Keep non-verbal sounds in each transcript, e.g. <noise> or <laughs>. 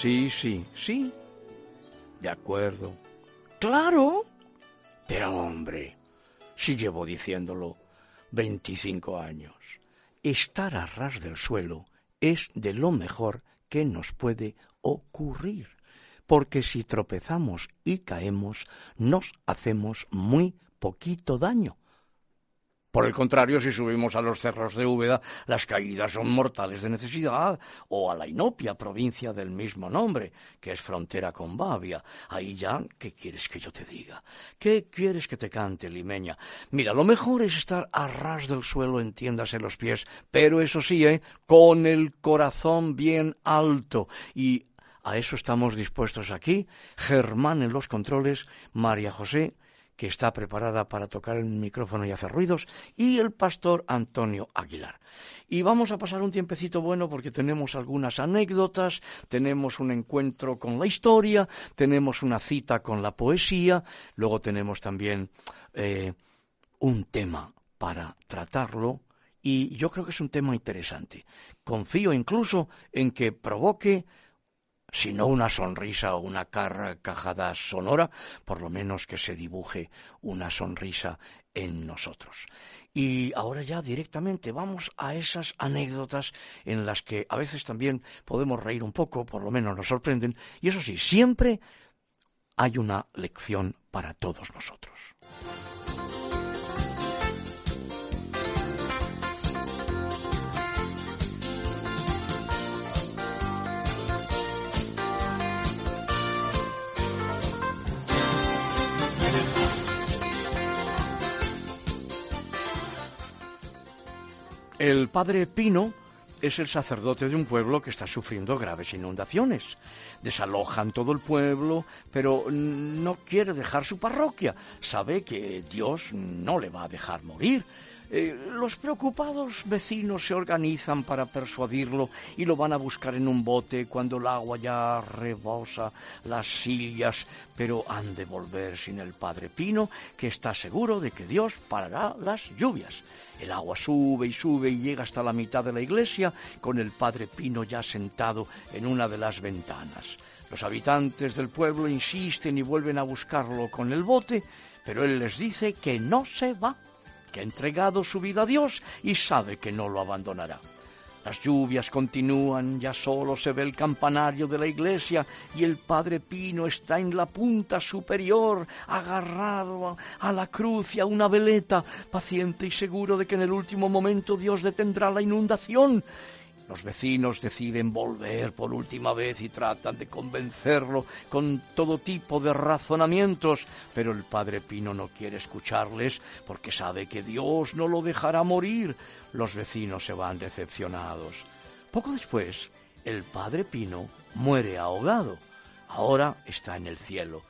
Sí, sí, sí. De acuerdo. Claro. Pero hombre, si llevo diciéndolo 25 años, estar a ras del suelo es de lo mejor que nos puede ocurrir, porque si tropezamos y caemos, nos hacemos muy poquito daño. Por el contrario, si subimos a los cerros de Úbeda, las caídas son mortales de necesidad, o a la Inopia, provincia del mismo nombre, que es frontera con Bavia. Ahí ya, ¿qué quieres que yo te diga? ¿Qué quieres que te cante, limeña? Mira, lo mejor es estar a ras del suelo, entiéndase los pies, pero eso sí, ¿eh? con el corazón bien alto y a eso estamos dispuestos aquí. Germán en los controles, María José que está preparada para tocar el micrófono y hacer ruidos, y el pastor Antonio Aguilar. Y vamos a pasar un tiempecito bueno porque tenemos algunas anécdotas, tenemos un encuentro con la historia, tenemos una cita con la poesía, luego tenemos también eh, un tema para tratarlo, y yo creo que es un tema interesante. Confío incluso en que provoque sino una sonrisa o una carcajada sonora, por lo menos que se dibuje una sonrisa en nosotros. Y ahora ya directamente vamos a esas anécdotas en las que a veces también podemos reír un poco, por lo menos nos sorprenden, y eso sí, siempre hay una lección para todos nosotros. El padre Pino es el sacerdote de un pueblo que está sufriendo graves inundaciones. Desalojan todo el pueblo, pero no quiere dejar su parroquia. Sabe que Dios no le va a dejar morir. Eh, los preocupados vecinos se organizan para persuadirlo y lo van a buscar en un bote cuando el agua ya rebosa las sillas, pero han de volver sin el padre Pino, que está seguro de que Dios parará las lluvias. El agua sube y sube y llega hasta la mitad de la iglesia, con el padre Pino ya sentado en una de las ventanas. Los habitantes del pueblo insisten y vuelven a buscarlo con el bote, pero él les dice que no se va que ha entregado su vida a Dios y sabe que no lo abandonará. Las lluvias continúan, ya solo se ve el campanario de la iglesia y el Padre Pino está en la punta superior, agarrado a la cruz y a una veleta, paciente y seguro de que en el último momento Dios detendrá la inundación los vecinos deciden volver por última vez y tratan de convencerlo con todo tipo de razonamientos, pero el padre Pino no quiere escucharles porque sabe que Dios no lo dejará morir. Los vecinos se van decepcionados. Poco después, el padre Pino muere ahogado. Ahora está en el cielo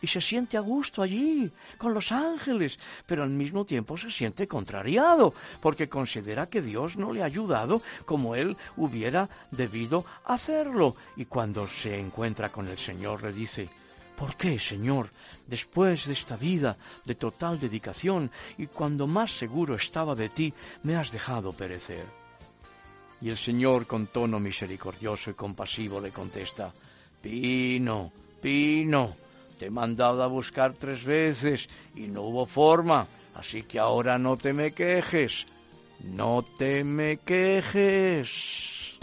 y se siente a gusto allí, con los ángeles, pero al mismo tiempo se siente contrariado, porque considera que Dios no le ha ayudado como él hubiera debido hacerlo. Y cuando se encuentra con el Señor le dice, ¿Por qué, Señor, después de esta vida de total dedicación y cuando más seguro estaba de ti, me has dejado perecer? Y el Señor con tono misericordioso y compasivo le contesta, Pino, Pino, te he mandado a buscar tres veces y no hubo forma, así que ahora no te me quejes. No te me quejes.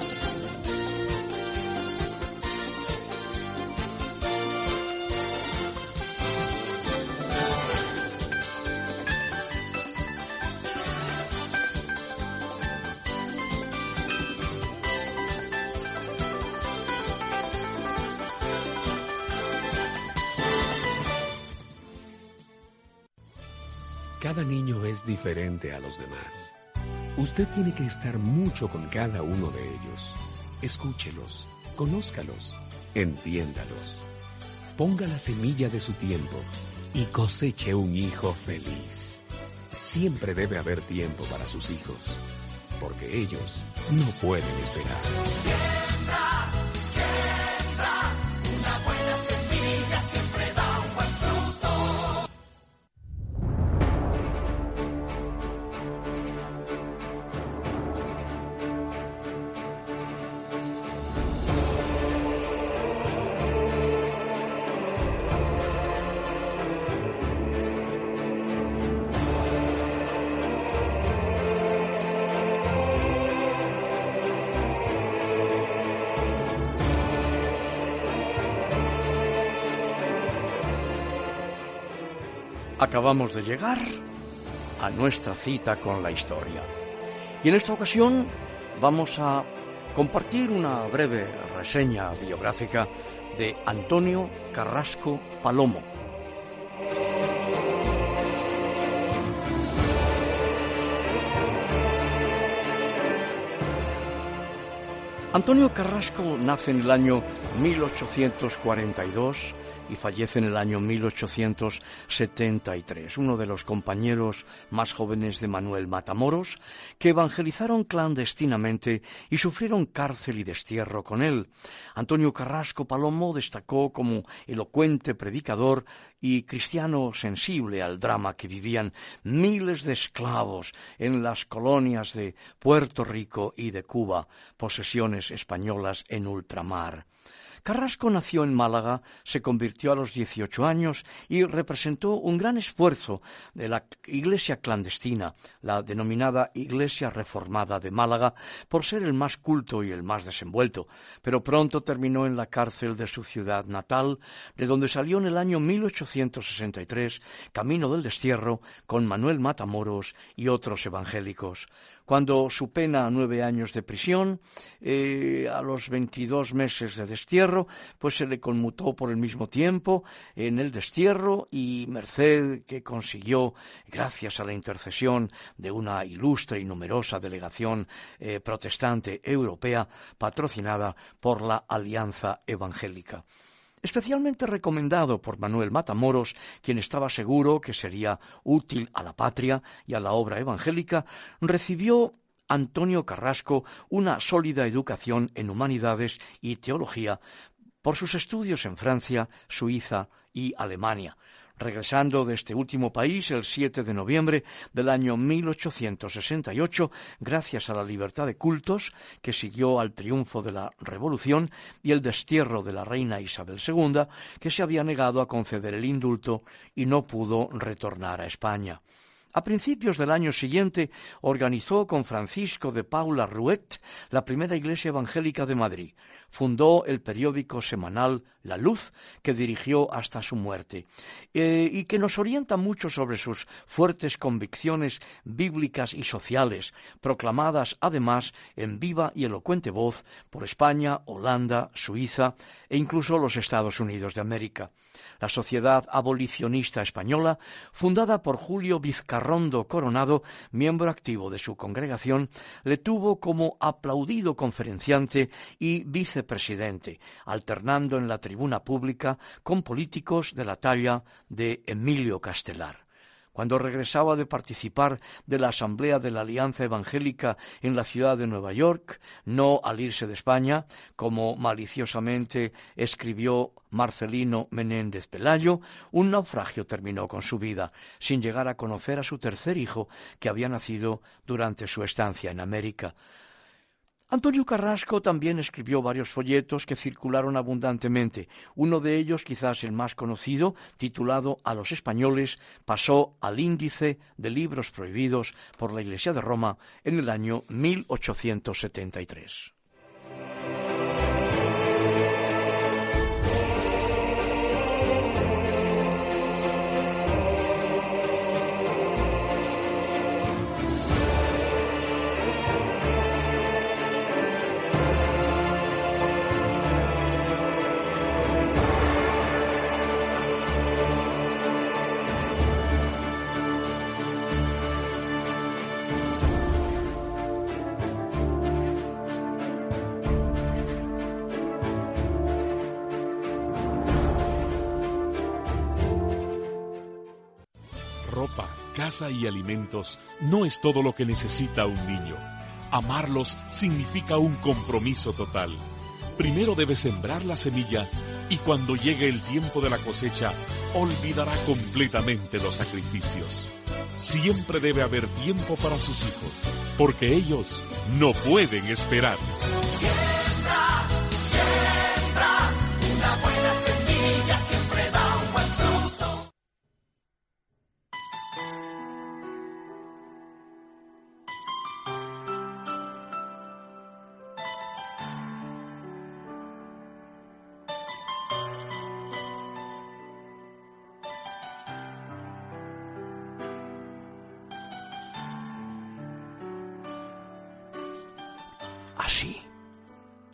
Diferente a los demás. Usted tiene que estar mucho con cada uno de ellos. Escúchelos, conózcalos, entiéndalos. Ponga la semilla de su tiempo y coseche un hijo feliz. Siempre debe haber tiempo para sus hijos, porque ellos no pueden esperar. Acabamos de llegar a nuestra cita con la historia. Y en esta ocasión vamos a compartir una breve reseña biográfica de Antonio Carrasco Palomo. Antonio Carrasco nace en el año 1842 y fallece en el año 1873, uno de los compañeros más jóvenes de Manuel Matamoros, que evangelizaron clandestinamente y sufrieron cárcel y destierro con él. Antonio Carrasco Palomo destacó como elocuente predicador y cristiano sensible al drama que vivían miles de esclavos en las colonias de Puerto Rico y de Cuba, posesiones españolas en ultramar. Carrasco nació en Málaga, se convirtió a los 18 años y representó un gran esfuerzo de la Iglesia clandestina, la denominada Iglesia Reformada de Málaga, por ser el más culto y el más desenvuelto, pero pronto terminó en la cárcel de su ciudad natal, de donde salió en el año 1863, camino del destierro, con Manuel Matamoros y otros evangélicos cuando su pena nueve años de prisión, eh, a los 22 meses de destierro, pues se le conmutó por el mismo tiempo en el destierro y merced que consiguió, gracias a la intercesión de una ilustre y numerosa delegación eh, protestante europea patrocinada por la Alianza Evangélica especialmente recomendado por Manuel Matamoros, quien estaba seguro que sería útil a la patria y a la obra evangélica, recibió Antonio Carrasco una sólida educación en humanidades y teología por sus estudios en Francia, Suiza y Alemania, regresando de este último país el 7 de noviembre del año 1868, gracias a la libertad de cultos que siguió al triunfo de la Revolución y el destierro de la reina Isabel II, que se había negado a conceder el indulto y no pudo retornar a España. A principios del año siguiente organizó con Francisco de Paula Ruet la primera iglesia evangélica de Madrid. Fundó el periódico semanal La Luz, que dirigió hasta su muerte, eh, y que nos orienta mucho sobre sus fuertes convicciones bíblicas y sociales, proclamadas además en viva y elocuente voz por España, Holanda, Suiza e incluso los Estados Unidos de América. La Sociedad Abolicionista Española, fundada por Julio Vizcarrondo Coronado, miembro activo de su congregación, le tuvo como aplaudido conferenciante y vicepresidente, alternando en la tribuna pública con políticos de la talla de Emilio Castelar cuando regresaba de participar de la Asamblea de la Alianza Evangélica en la ciudad de Nueva York, no al irse de España, como maliciosamente escribió Marcelino Menéndez Pelayo, un naufragio terminó con su vida, sin llegar a conocer a su tercer hijo, que había nacido durante su estancia en América. Antonio Carrasco también escribió varios folletos que circularon abundantemente. Uno de ellos, quizás el más conocido, titulado A los españoles, pasó al índice de libros prohibidos por la Iglesia de Roma en el año 1873. Casa y alimentos no es todo lo que necesita un niño. Amarlos significa un compromiso total. Primero debe sembrar la semilla y cuando llegue el tiempo de la cosecha, olvidará completamente los sacrificios. Siempre debe haber tiempo para sus hijos, porque ellos no pueden esperar.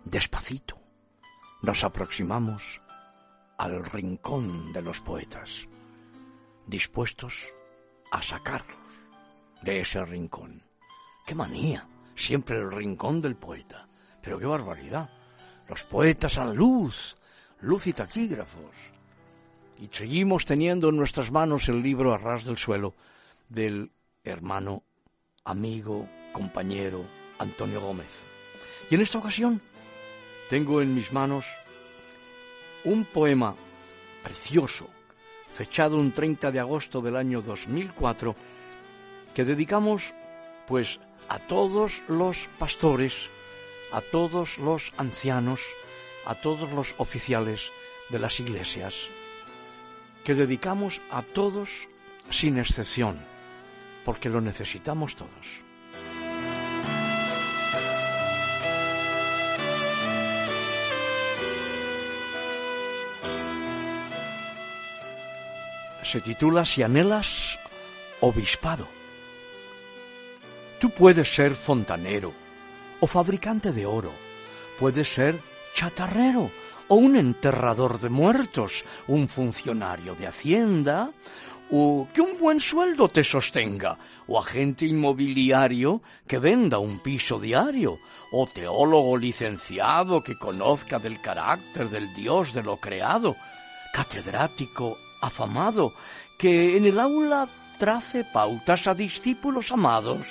Despacito, nos aproximamos al rincón de los poetas, dispuestos a sacarlos de ese rincón. ¡Qué manía! Siempre el rincón del poeta. Pero qué barbaridad. Los poetas a luz, luz y taquígrafos. Y seguimos teniendo en nuestras manos el libro a ras del suelo del hermano, amigo, compañero Antonio Gómez. Y en esta ocasión tengo en mis manos un poema precioso, fechado un 30 de agosto del año 2004, que dedicamos pues a todos los pastores, a todos los ancianos, a todos los oficiales de las iglesias, que dedicamos a todos sin excepción, porque lo necesitamos todos. Se titula Si anhelas obispado. Tú puedes ser fontanero o fabricante de oro, puedes ser chatarrero o un enterrador de muertos, un funcionario de hacienda, o que un buen sueldo te sostenga, o agente inmobiliario que venda un piso diario, o teólogo licenciado que conozca del carácter del Dios de lo creado, catedrático afamado, que en el aula trace pautas a discípulos amados.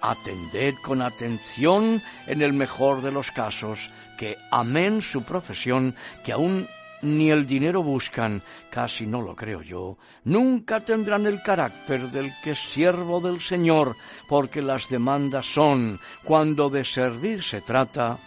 Atended con atención en el mejor de los casos, que amén su profesión, que aún ni el dinero buscan, casi no lo creo yo, nunca tendrán el carácter del que es siervo del Señor, porque las demandas son, cuando de servir se trata,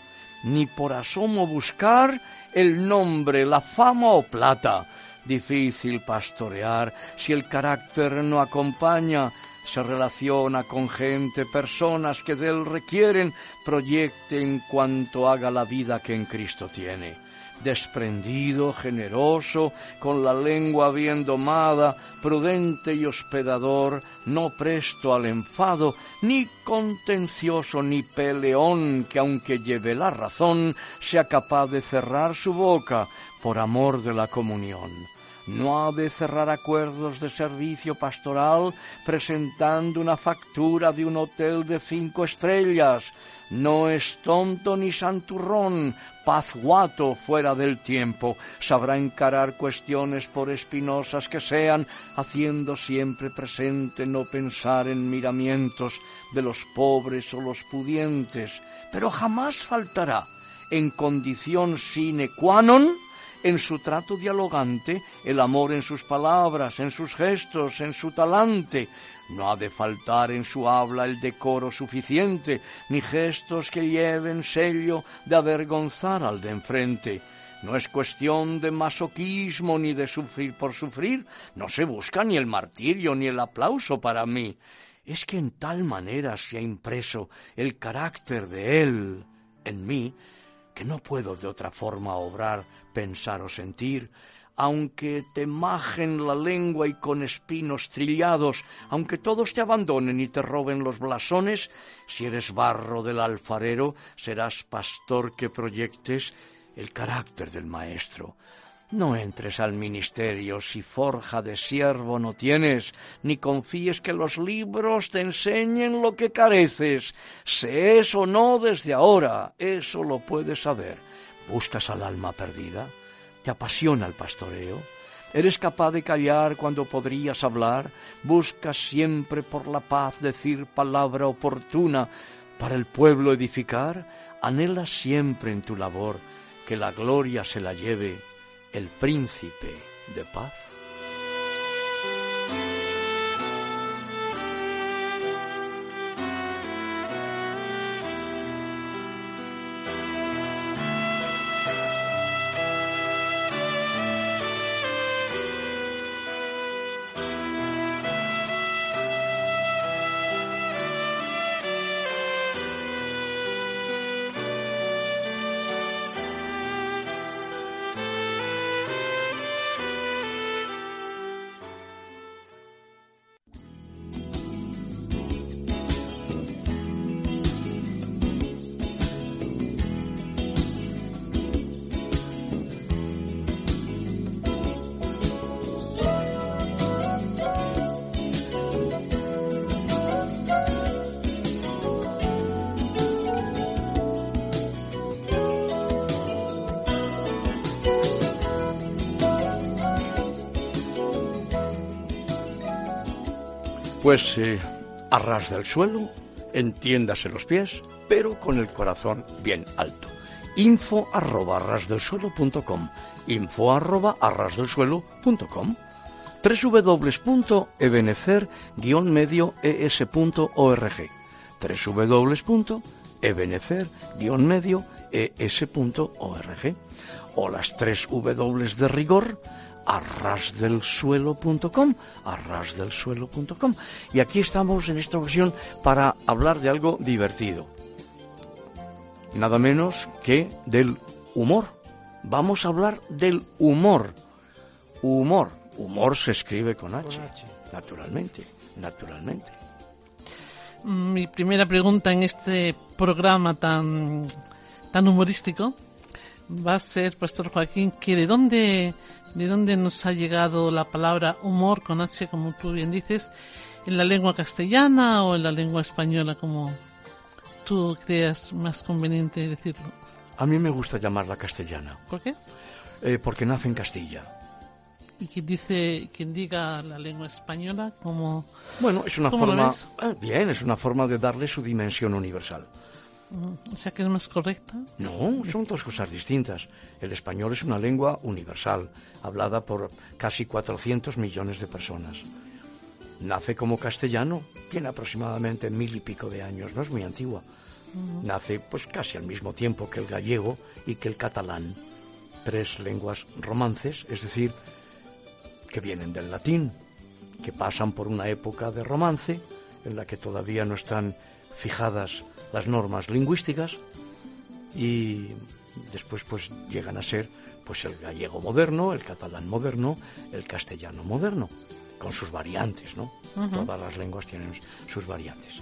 ni por asomo buscar el nombre, la fama o plata, difícil pastorear si el carácter no acompaña, se relaciona con gente, personas que de él requieren, proyecte en cuanto haga la vida que en Cristo tiene. Desprendido, generoso, con la lengua bien domada, prudente y hospedador, no presto al enfado, ni contencioso ni peleón, que aunque lleve la razón, sea capaz de cerrar su boca por amor de la comunión no ha de cerrar acuerdos de servicio pastoral presentando una factura de un hotel de cinco estrellas. No es tonto ni santurrón, pazguato fuera del tiempo. Sabrá encarar cuestiones por espinosas que sean, haciendo siempre presente no pensar en miramientos de los pobres o los pudientes, pero jamás faltará en condición sine qua non en su trato dialogante, el amor en sus palabras, en sus gestos, en su talante. No ha de faltar en su habla el decoro suficiente, ni gestos que lleven sello de avergonzar al de enfrente. No es cuestión de masoquismo ni de sufrir por sufrir, no se busca ni el martirio ni el aplauso para mí. Es que en tal manera se ha impreso el carácter de él en mí, que no puedo de otra forma obrar, pensar o sentir, aunque te majen la lengua y con espinos trillados, aunque todos te abandonen y te roben los blasones, si eres barro del alfarero, serás pastor que proyectes el carácter del maestro. No entres al ministerio si forja de siervo no tienes, ni confíes que los libros te enseñen lo que careces. Sé eso no desde ahora, eso lo puedes saber. ¿Buscas al alma perdida? ¿Te apasiona el pastoreo? ¿Eres capaz de callar cuando podrías hablar? ¿Buscas siempre por la paz decir palabra oportuna para el pueblo edificar? ¿Anhelas siempre en tu labor que la gloria se la lleve el príncipe de paz. Pues eh, a ras del suelo, entiéndase los pies, pero con el corazón bien alto. Info arroba arrasdelsuelo.com Info arroba arrasdelsuelo.com www.ebenecer-medio-es.org www.ebenecer-medio-es.org o las tres W de rigor arrasdelsuelo.com, arrasdelsuelo.com. Y aquí estamos en esta ocasión para hablar de algo divertido. Nada menos que del humor. Vamos a hablar del humor. Humor. Humor se escribe con H. Naturalmente, naturalmente. Mi primera pregunta en este programa tan, tan humorístico va a ser, Pastor Joaquín, que de dónde ¿De dónde nos ha llegado la palabra humor con H, como tú bien dices? ¿En la lengua castellana o en la lengua española, como tú creas más conveniente decirlo? A mí me gusta llamarla castellana. ¿Por qué? Eh, porque nace en Castilla. ¿Y quien dice, quien diga la lengua española, como Bueno, es una forma. Ah, bien, es una forma de darle su dimensión universal. O sea que es más correcta. No, son dos cosas distintas. El español es una lengua universal, hablada por casi 400 millones de personas. Nace como castellano, tiene aproximadamente mil y pico de años, no es muy antigua. Nace pues casi al mismo tiempo que el gallego y que el catalán. Tres lenguas romances, es decir, que vienen del latín, que pasan por una época de romance en la que todavía no están fijadas las normas lingüísticas y después pues llegan a ser pues el gallego moderno, el catalán moderno, el castellano moderno, con sus variantes, ¿no? Todas las lenguas tienen sus variantes.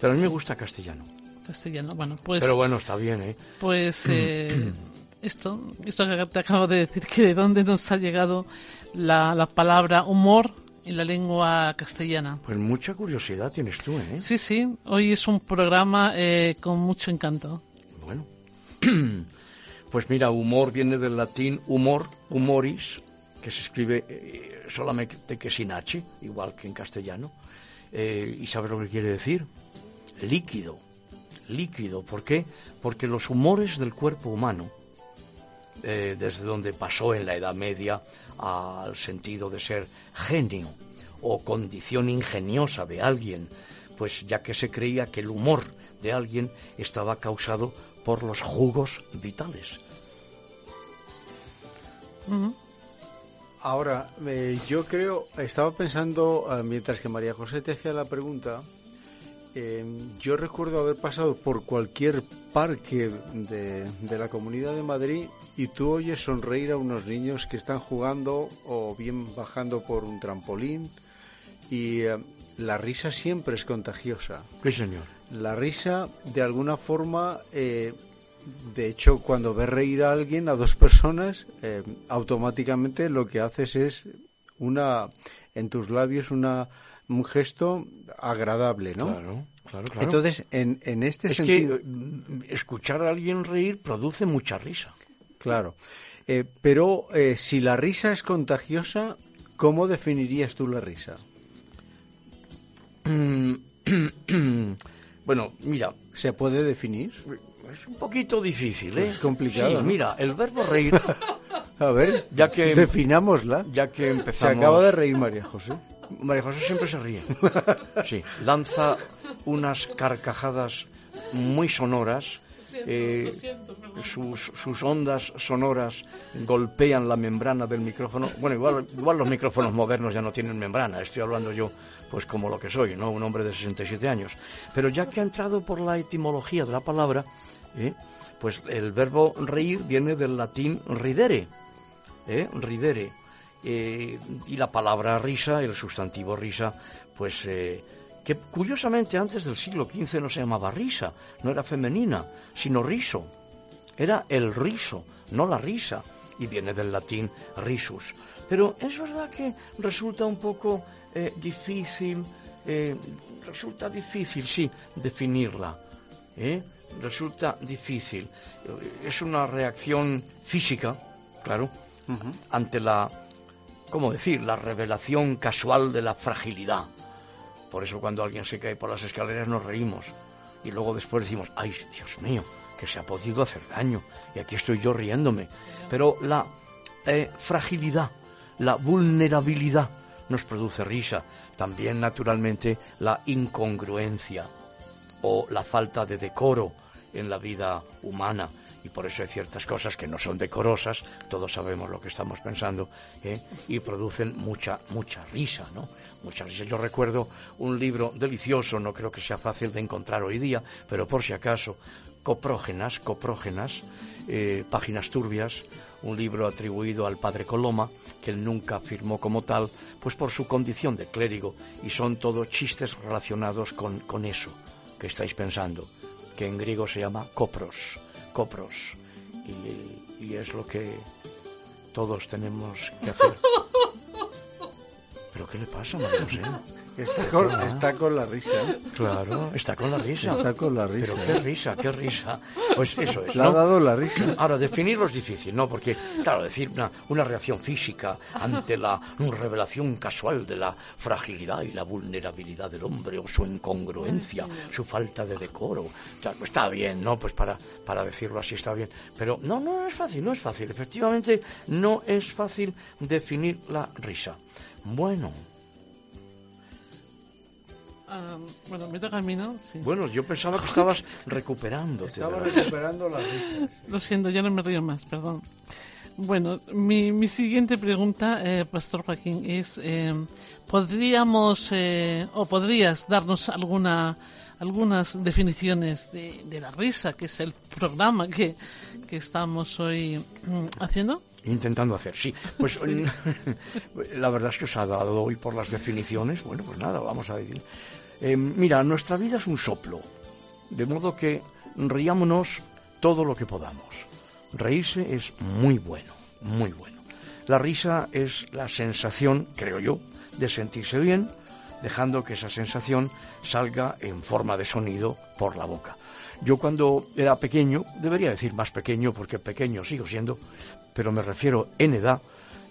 Pero a mí me gusta castellano. Castellano, bueno, pues... Pero bueno, está bien, ¿eh? Pues <clears throat> eh, esto, esto que te acabo de decir, que de dónde nos ha llegado la, la palabra humor en la lengua castellana. Pues mucha curiosidad tienes tú, ¿eh? Sí, sí. Hoy es un programa eh, con mucho encanto. Bueno. <clears throat> pues mira, humor viene del latín humor, humoris, que se escribe eh, solamente que sin H, igual que en castellano. Eh, ¿Y sabes lo que quiere decir? Líquido. Líquido. ¿Por qué? Porque los humores del cuerpo humano eh, desde donde pasó en la Edad Media al sentido de ser genio o condición ingeniosa de alguien, pues ya que se creía que el humor de alguien estaba causado por los jugos vitales. Ahora, eh, yo creo, estaba pensando, eh, mientras que María José te hacía la pregunta, eh, yo recuerdo haber pasado por cualquier parque de, de, la Comunidad de Madrid y tú oyes sonreír a unos niños que están jugando o bien bajando por un trampolín y la risa siempre es contagiosa. Sí, señor. La risa, de alguna forma, de hecho, cuando ves reír a alguien, a dos personas, eh, automáticamente lo que haces es una, en tus labios, una, un gesto agradable, ¿no? Claro, claro, claro. Entonces, en, en este es sentido. Que escuchar a alguien reír produce mucha risa. Claro. Eh, pero eh, si la risa es contagiosa, ¿cómo definirías tú la risa? <clears throat> bueno, mira. ¿Se puede definir? Es un poquito difícil, ¿eh? Es complicado. Sí, ¿no? Mira, el verbo reír. <laughs> A ver, ya que definámosla. Ya que empezamos. Se acaba de reír María José. María José siempre se ríe. <laughs> Sí, lanza unas carcajadas muy sonoras. Eh, sus, sus, ondas sonoras golpean la membrana del micrófono. Bueno, igual, igual los micrófonos modernos ya no tienen membrana. Estoy hablando yo, pues como lo que soy, ¿no? Un hombre de 67 años. Pero ya que ha entrado por la etimología de la palabra, ¿eh? pues el verbo reír viene del latín ridere, ¿eh? ridere, eh, y la palabra risa, el sustantivo risa, pues eh, que curiosamente antes del siglo XV no se llamaba risa, no era femenina, sino riso, era el riso, no la risa, y viene del latín risus. Pero es verdad que resulta un poco eh, difícil, eh, resulta difícil, sí, definirla. resulta difícil. Es una reacción física, claro, uh -huh. ante la, ¿cómo decir?, la revelación casual de la fragilidad. Por eso cuando alguien se cae por las escaleras nos reímos y luego después decimos, ay, Dios mío, que se ha podido hacer daño y aquí estoy yo riéndome. Pero la eh, fragilidad, la vulnerabilidad nos produce risa. También, naturalmente, la incongruencia o la falta de decoro en la vida humana y por eso hay ciertas cosas que no son decorosas, todos sabemos lo que estamos pensando, ¿eh? y producen mucha, mucha risa, ¿no? Mucha risa. Yo recuerdo un libro delicioso, no creo que sea fácil de encontrar hoy día, pero por si acaso, Coprógenas, Coprógenas, eh, Páginas Turbias, un libro atribuido al padre Coloma, que él nunca firmó como tal, pues por su condición de clérigo, y son todo chistes relacionados con, con eso que estáis pensando, que en griego se llama copros, copros, y, y es lo que todos tenemos que hacer. <laughs> ¿Pero qué le pasa, María José? Está con, está con la risa. Claro, está con la risa. Está con la risa. Pero qué risa, qué risa. Pues eso es. Le ¿no? ha dado la risa. Ahora, definirlo es difícil, ¿no? Porque, claro, decir una, una reacción física ante la revelación casual de la fragilidad y la vulnerabilidad del hombre o su incongruencia, su falta de decoro. O sea, está bien, ¿no? Pues para, para decirlo así está bien. Pero no, no es fácil, no es fácil. Efectivamente, no es fácil definir la risa. Bueno, Um, bueno, me toca a mí, ¿no? Sí. Bueno, yo pensaba que estabas recuperándote. Estaba ¿verdad? recuperando la risa. Lo siento, ya no me río más, perdón. Bueno, mi, mi siguiente pregunta, eh, Pastor Joaquín, es, eh, ¿podríamos eh, o podrías darnos alguna algunas definiciones de, de, la risa, que es el programa que, que estamos hoy mm, haciendo? Intentando hacer, sí. Pues sí. <laughs> la verdad es que os ha dado hoy por las definiciones. Bueno, pues nada, vamos a decir. Eh, mira, nuestra vida es un soplo, de modo que riámonos todo lo que podamos. Reírse es muy bueno, muy bueno. La risa es la sensación, creo yo, de sentirse bien, dejando que esa sensación salga en forma de sonido por la boca. Yo cuando era pequeño, debería decir más pequeño porque pequeño sigo siendo, pero me refiero en edad,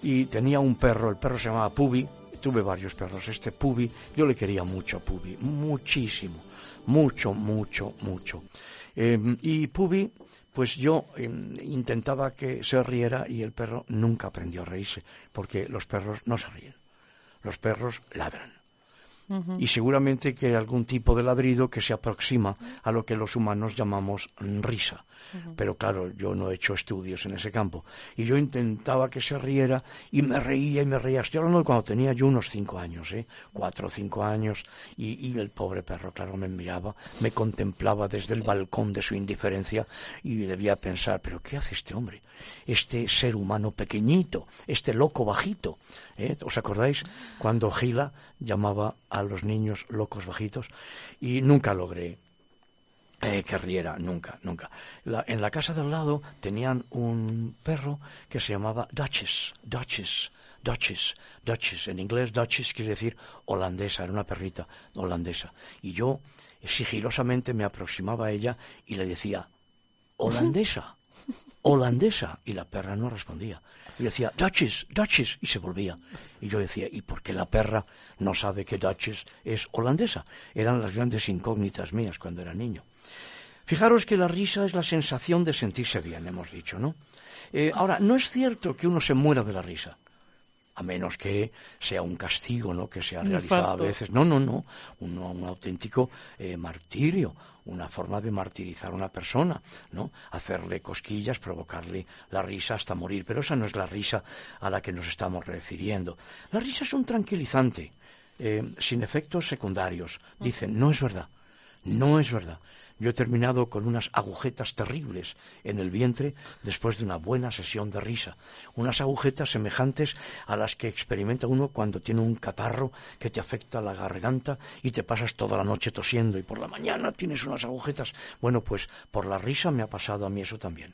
y tenía un perro, el perro se llamaba Pubi, tuve varios perros, este Pubi, yo le quería mucho a Pubi, muchísimo, mucho, mucho, mucho. Eh, y Pubi, pues yo em, intentaba que se riera y el perro nunca aprendió a reírse, porque los perros no se ríen. Los perros ladran y seguramente que hay algún tipo de ladrido que se aproxima a lo que los humanos llamamos risa. Pero claro, yo no he hecho estudios en ese campo. Y yo intentaba que se riera y me reía y me reía. Estoy hablando de cuando tenía yo unos cinco años, ¿eh? Cuatro o cinco años. Y, y el pobre perro, claro, me miraba, me contemplaba desde el balcón de su indiferencia y debía pensar, pero ¿qué hace este hombre? Este ser humano pequeñito, este loco bajito. ¿eh? ¿Os acordáis cuando Gila llamaba a los niños locos bajitos? Y nunca logré eh, que riera, nunca, nunca. en la casa de al lado tenían un perro que se llamaba Duchess, Duchess, Duchess, Duchess. En inglés Duchess quiere decir holandesa, era una perrita holandesa. Y yo sigilosamente me aproximaba a ella y le decía, <laughs> holandesa, holandesa. Y la perra no respondía. Y decía, Duchess, Duchess, y se volvía. Y yo decía, ¿y por qué la perra no sabe que Duchess es holandesa? Eran las grandes incógnitas mías cuando era niño. Fijaros que la risa es la sensación de sentirse bien, hemos dicho, ¿no? Eh, ahora, no es cierto que uno se muera de la risa, a menos que sea un castigo, ¿no? Que sea realizado a veces. No, no, no, un, un auténtico eh, martirio, una forma de martirizar a una persona, ¿no? Hacerle cosquillas, provocarle la risa hasta morir. Pero esa no es la risa a la que nos estamos refiriendo. La risa es un tranquilizante, eh, sin efectos secundarios. Dicen, no es verdad, no es verdad. Yo he terminado con unas agujetas terribles en el vientre después de una buena sesión de risa. Unas agujetas semejantes a las que experimenta uno cuando tiene un catarro que te afecta la garganta y te pasas toda la noche tosiendo y por la mañana tienes unas agujetas. Bueno, pues por la risa me ha pasado a mí eso también.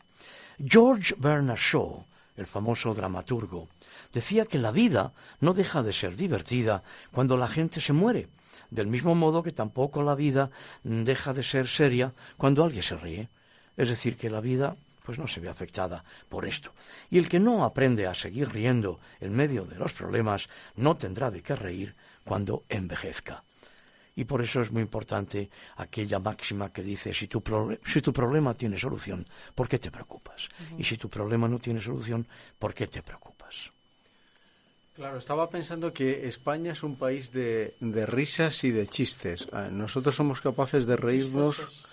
George Bernard Shaw, el famoso dramaturgo, decía que la vida no deja de ser divertida cuando la gente se muere del mismo modo que tampoco la vida deja de ser seria cuando alguien se ríe. Es decir, que la vida pues no se ve afectada por esto. Y el que no aprende a seguir riendo en medio de los problemas no tendrá de qué reír cuando envejezca. Y por eso es muy importante aquella máxima que dice, si tu, si tu problema tiene solución, ¿por qué te preocupas? Y si tu problema no tiene solución, ¿por qué te preocupas? Claro, estaba pensando que España es un país de, risas y de chistes. Ah, nosotros somos capaces de reírnos.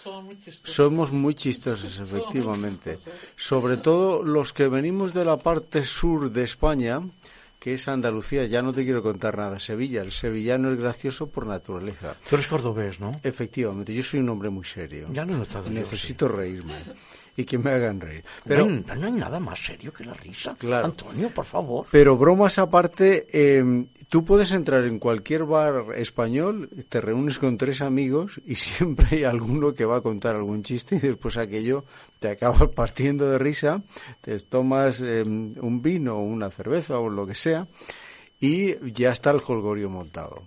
Somos muy chistosos, <laughs> efectivamente. Sobre todo los que venimos de la parte sur de España, que es Andalucía, ya no te quiero contar nada, Sevilla, el sevillano es gracioso por naturaleza. Tú eres cordobés, ¿no? Efectivamente, yo soy un hombre muy serio. Ya lo he notado. Necesito reírme <laughs> y que me hagan reír. Pero no, hay nada más serio que la risa. Claro. Antonio, por favor. Pero bromas aparte, em, tú puedes entrar en cualquier bar español, te reúnes con tres amigos y <laughs> siempre hay alguno que va a contar algún chiste y después aquello te acabas <laughs> partiendo de risa, te tomas em, un vino o una cerveza o lo que sea y ya está el jolgorio montado.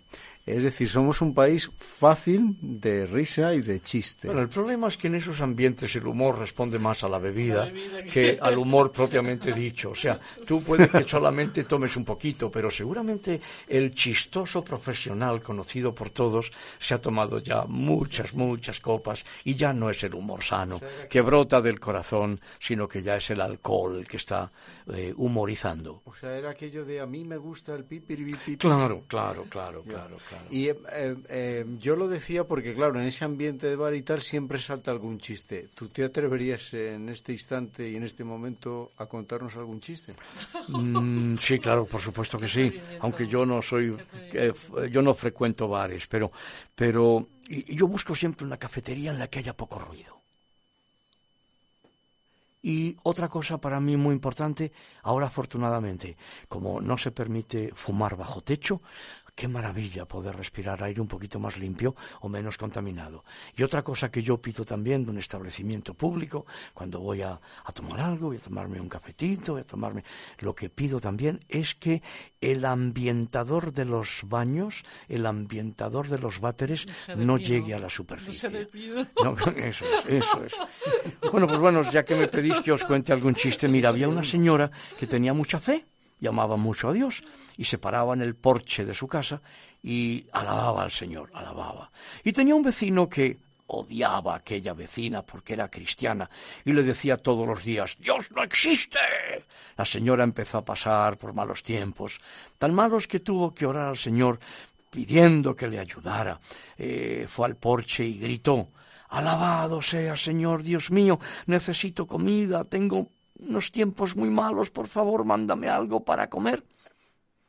Es decir, somos un país fácil de risa y de chiste. Bueno, el problema es que en esos ambientes el humor responde más a la bebida, que <laughs> al humor propiamente dicho. O sea, tú puedes que solamente tomes un poquito, pero seguramente el chistoso profesional conocido por todos se ha tomado ya muchas, muchas copas y ya no es el humor sano que brota del corazón, sino que ya es el alcohol que está eh, humorizando. O sea, era aquello de a mí me gusta el pipiripipi. Claro, claro, claro, claro, claro. Y eh, eh, yo lo decía porque, claro, en ese ambiente de bar y tal siempre salta algún chiste. ¿Tú te atreverías en este instante y en este momento a contarnos algún chiste? Mm, sí, claro, por supuesto que sí. Aunque yo no soy, yo no frecuento bares, pero, pero yo busco siempre una cafetería en la que haya poco ruido. Y otra cosa para mí muy importante, ahora afortunadamente, como no se permite fumar bajo techo, qué maravilla poder respirar aire un poquito más limpio o menos contaminado. Y otra cosa que yo pido también de un establecimiento público, cuando voy a, tomar algo, voy a tomarme un cafetito, voy a tomarme... Lo que pido también es que el ambientador de los baños, el ambientador de los váteres, no llegue a la superficie. No, <laughs> eso es, eso es. Bueno, pues bueno, ya que me pedís que os cuente algún chiste, mira, había una señora que tenía mucha fe llamaba mucho a Dios y se paraba en el porche de su casa y alababa al Señor, alababa. Y tenía un vecino que odiaba a aquella vecina porque era cristiana y le decía todos los días Dios no existe. La señora empezó a pasar por malos tiempos, tan malos que tuvo que orar al Señor pidiendo que le ayudara. Eh, fue al porche y gritó Alabado sea Señor Dios mío, necesito comida, tengo unos tiempos muy malos, por favor, mándame algo para comer.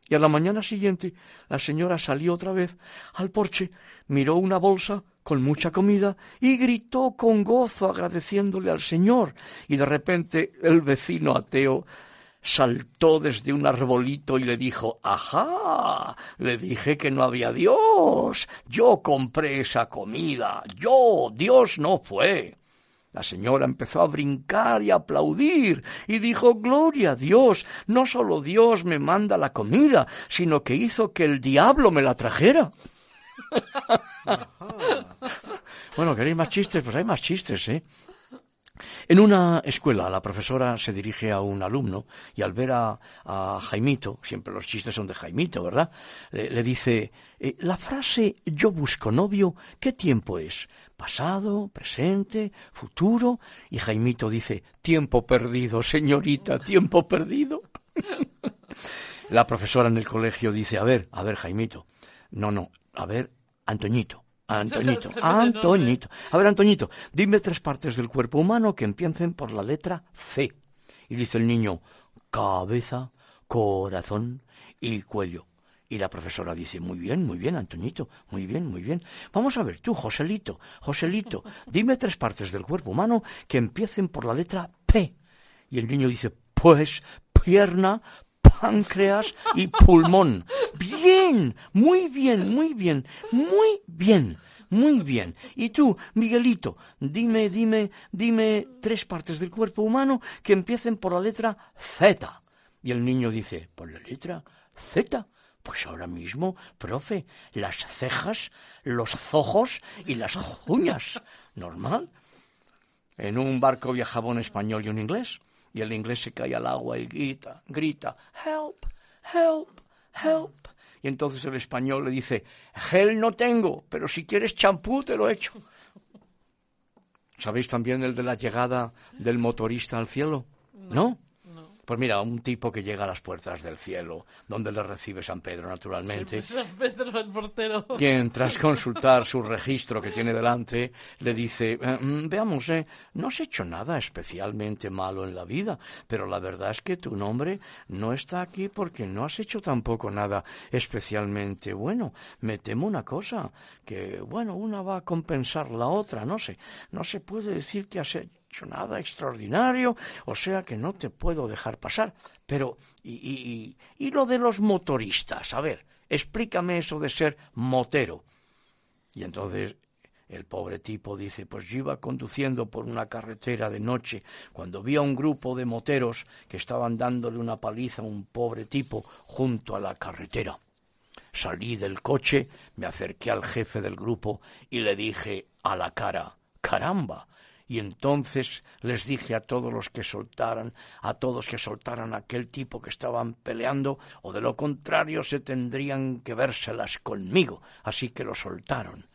Y a la mañana siguiente la señora salió otra vez al porche, miró una bolsa con mucha comida y gritó con gozo agradeciéndole al Señor. Y de repente el vecino ateo saltó desde un arbolito y le dijo ¡Ajá! Le dije que no había Dios. Yo compré esa comida. Yo. Dios no fue. La señora empezó a brincar y a aplaudir y dijo Gloria a Dios. No solo Dios me manda la comida, sino que hizo que el diablo me la trajera. <laughs> bueno, ¿queréis más chistes? Pues hay más chistes, ¿eh? En una escuela la profesora se dirige a un alumno y al ver a, Jaimito, siempre los chistes son de Jaimito, ¿verdad? Le, dice, eh, la frase yo busco novio, ¿qué tiempo es? ¿Pasado, presente, futuro? Y Jaimito dice, tiempo perdido, señorita, tiempo perdido. <laughs> la profesora en el colegio dice, a ver, a ver, Jaimito, no, no, a ver, Antoñito, Antoñito, Antoñito. A ver, Antoñito, dime tres partes del cuerpo humano que empiecen por la letra C. Y dice el niño, cabeza, corazón y cuello. Y la profesora dice, muy bien, muy bien, Antoñito, muy bien, muy bien. Vamos a ver, tú, Joselito, Joselito, <laughs> dime tres partes del cuerpo humano que empiecen por la letra P. Y el niño dice, pues, pierna, páncreas y pulmón. Bien, muy bien, muy bien, muy bien. Muy bien. Y tú, Miguelito, dime, dime, dime tres partes del cuerpo humano que empiecen por la letra Z. Y el niño dice, ¿por la letra Z? Pues ahora mismo, profe, las cejas, los ojos y las uñas. ¿Normal? En un barco viajaba un español y un inglés y el inglés se cae al agua y grita, grita, help, help, help. Y entonces el español le dice, gel no tengo, pero si quieres champú te lo echo. ¿Sabéis también el de la llegada del motorista al cielo? ¿No? Pues mira, un tipo que llega a las puertas del cielo, donde le recibe San Pedro, naturalmente. San Pedro, el portero. Quien, tras consultar su registro que tiene delante, le dice, eh, mm, veamos, eh, no has hecho nada especialmente malo en la vida, pero la verdad es que tu nombre no está aquí porque no has hecho tampoco nada especialmente bueno. Me temo una cosa, que, bueno, una va a compensar la otra, no sé. No se puede decir que has hecho nada extraordinario, o sea que no te puedo dejar pasar. Pero, y, y, y lo de los motoristas? A ver, explícame eso de ser motero. Y entonces el pobre tipo dice, pues yo iba conduciendo por una carretera de noche cuando vi a un grupo de moteros que estaban dándole una paliza a un pobre tipo junto a la carretera. Salí del coche, me acerqué al jefe del grupo y le dije a la cara, caramba, y entonces les dije a todos los que soltaran, a todos que soltaran aquel tipo que estaban peleando, o de lo contrario se tendrían que vérselas conmigo, así que lo soltaron.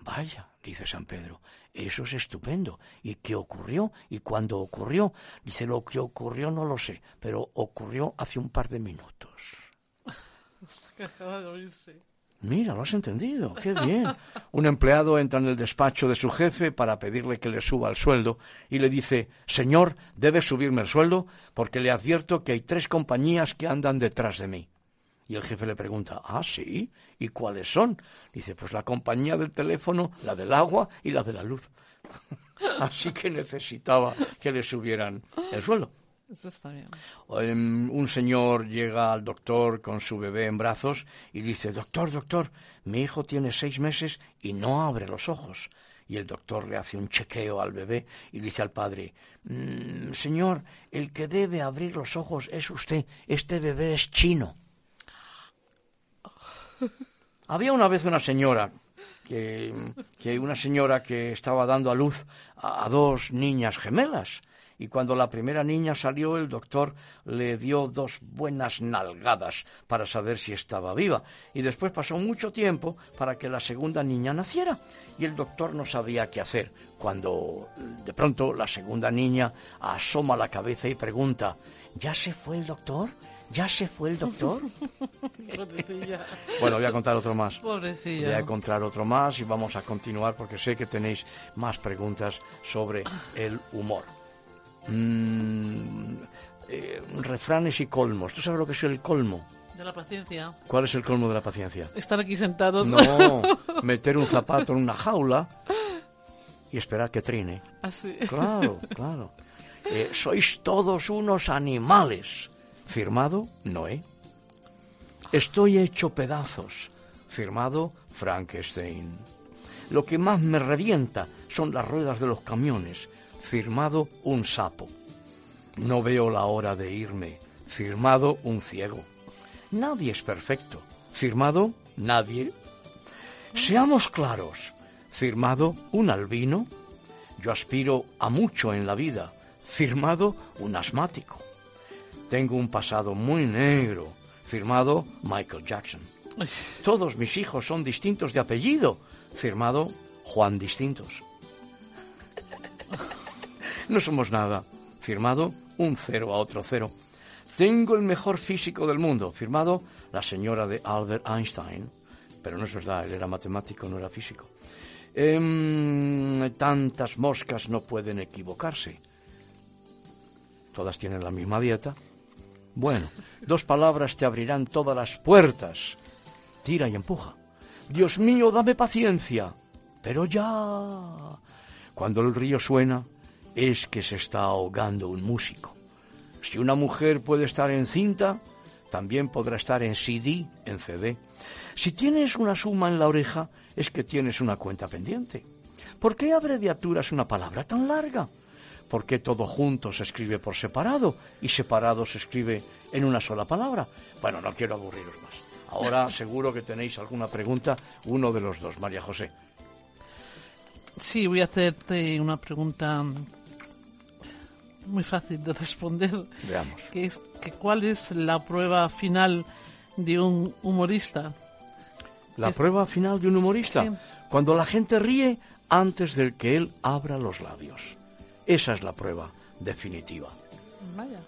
Vaya, dice San Pedro, eso es estupendo. ¿Y qué ocurrió? ¿Y cuándo ocurrió? Dice, lo que ocurrió no lo sé, pero ocurrió hace un par de minutos. <laughs> Mira, lo has entendido, qué <laughs> bien. Un empleado entra en el despacho de su jefe para pedirle que le suba el sueldo y le dice, Señor, debe subirme el sueldo porque le advierto que hay tres compañías que andan detrás de mí. Y el jefe le pregunta, ¿ah, sí? ¿Y cuáles son? Dice, pues la compañía del teléfono, la del agua y la de la luz. <laughs> Así que necesitaba que le subieran el sueldo. Eso está bien. Em, un señor llega al doctor con su bebé en brazos y dice, doctor, doctor, mi hijo tiene seis meses y no abre los ojos. Y el doctor le hace un chequeo al bebé y dice al padre, mm, señor, el que debe abrir los ojos es usted, este bebé es chino. <laughs> Había una vez una señora que, una señora que estaba dando a luz a dos niñas gemelas y cuando la primera niña salió el doctor le dio dos buenas nalgadas para saber si estaba viva y después pasó mucho tiempo para que la segunda niña naciera y el doctor no sabía qué hacer cuando de pronto la segunda niña asoma la cabeza y pregunta ¿Ya se fue el doctor? ¿Ya se fue el doctor? <laughs> bueno, voy a contar otro más. Voy a contar otro más y vamos a continuar porque sé que tenéis más preguntas sobre el humor. Mm, eh, refranes y colmos. ¿Tú sabes lo que es el colmo? De la paciencia. ¿Cuál es el colmo de la paciencia? Estar aquí sentados. No, <laughs> meter un zapato en una jaula y esperar que trine. Así. Claro, claro. Eh, sois todos unos animales. Firmado Noé. Estoy hecho pedazos. Firmado Frankenstein. Lo que más me revienta son las ruedas de los camiones. Firmado un sapo. No veo la hora de irme. Firmado un ciego. Nadie es perfecto. Firmado nadie. Seamos claros. Firmado un albino. Yo aspiro a mucho en la vida. Firmado un asmático. Tengo un pasado muy negro. Firmado Michael Jackson. Todos mis hijos son distintos de apellido. Firmado Juan Distintos. No somos nada. Firmado un cero a otro cero. Tengo el mejor físico del mundo. Firmado la señora de Albert Einstein. Pero no es verdad, él era matemático, no era físico. Em, tantas moscas no pueden equivocarse. Todas tienen la misma dieta. Bueno, dos palabras te abrirán todas las puertas. Tira y empuja. Dios mío, dame paciencia. Pero ya. Cuando el río suena, es que se está ahogando un músico. Si una mujer puede estar en cinta, también podrá estar en CD, en CD. Si tienes una suma en la oreja, es que tienes una cuenta pendiente. ¿Por qué abreviaturas una palabra tan larga? ¿Por qué todo junto se escribe por separado y separado se escribe en una sola palabra? Bueno, no quiero aburriros más. Ahora <laughs> seguro que tenéis alguna pregunta, uno de los dos, María José. Sí, voy a hacerte una pregunta muy fácil de responder. Veamos. Que es que ¿Cuál es la prueba final de un humorista? La prueba final de un humorista. Cuando la gente ríe antes de que él abra los labios. Esa es la prueba definitiva. Vaya.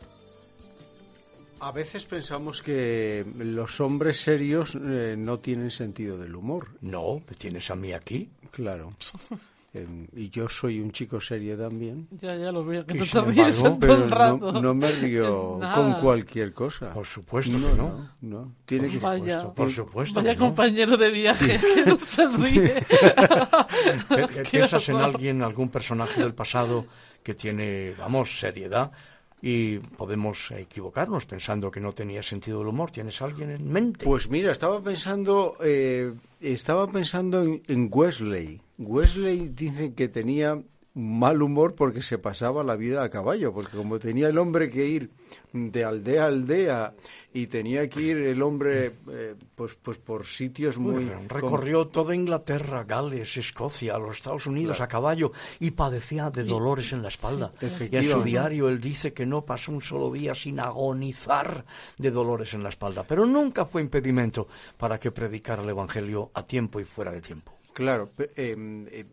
A veces pensamos que los hombres serios eh, no tienen sentido del humor. No, ¿me tienes a mí aquí? Claro. <laughs> Em, y yo soy un chico serio también. Ya, ya lo veo, que no te ríes embargo, en todo pero el rato. no, no me río <laughs> Nada. con cualquier cosa. Por supuesto no, que no. no, no. Tiene que Vaya. Por supuesto Vaya que no. compañero de viaje que no se <laughs> ríe. Pe- <laughs> Qué Piensas en alguien, algún personaje del pasado que tiene, vamos, seriedad y podemos equivocarnos pensando que no tenía sentido del humor. ¿Tienes alguien en mente? Pues mira, estaba pensando, eh, estaba pensando en, en Wesley. Wesley dicen que tenía mal humor porque se pasaba la vida a caballo, porque como tenía el hombre que ir de aldea a aldea y tenía que ir el hombre pues pues pues por sitios muy Bueno, recorrió toda Inglaterra, Gales, Escocia, los Estados Unidos a caballo y padecía de dolores en la espalda. y en su diario él dice que no pasó un solo día sin agonizar de dolores en la espalda, pero nunca fue impedimento para que predicara el Evangelio a tiempo y fuera de tiempo. Claro, eh, eh,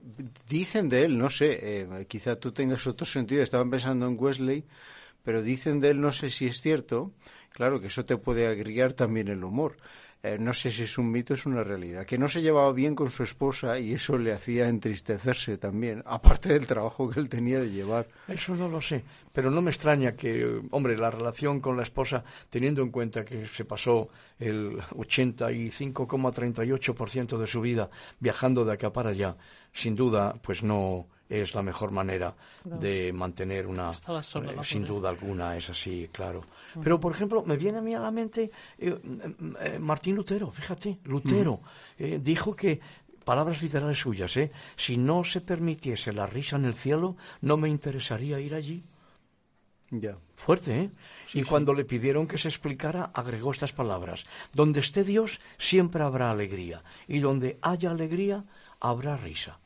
dicen de él, no sé, eh, quizá tú tengas otro sentido, estaban pensando en Wesley, pero dicen de él, no sé si es cierto, claro que eso te puede agregar también el humor. Eh, no sé si es un mito, es una realidad. Que no se llevaba bien con su esposa y eso le hacía entristecerse también, <laughs> aparte del trabajo que él tenía de llevar. Eso no lo sé, pero no me extraña que, hombre, la relación con la esposa, teniendo en cuenta que se pasó el 85,38% de su vida viajando de acá para allá, sin duda, pues no es la mejor manera de mantener una... Estaba sola, eh, la sin duda alguna, es así, claro. Pero, por ejemplo, me viene a mí a la mente eh, eh, Martín Lutero, fíjate, Lutero eh, dijo que palabras literales suyas, ¿eh? Si no se permitiese la risa en el cielo, no me interesaría ir allí. Ya. Fuerte, ¿eh? y cuando le pidieron que se explicara, agregó estas palabras. Donde esté Dios, siempre habrá alegría. Y donde haya alegría, habrá risa.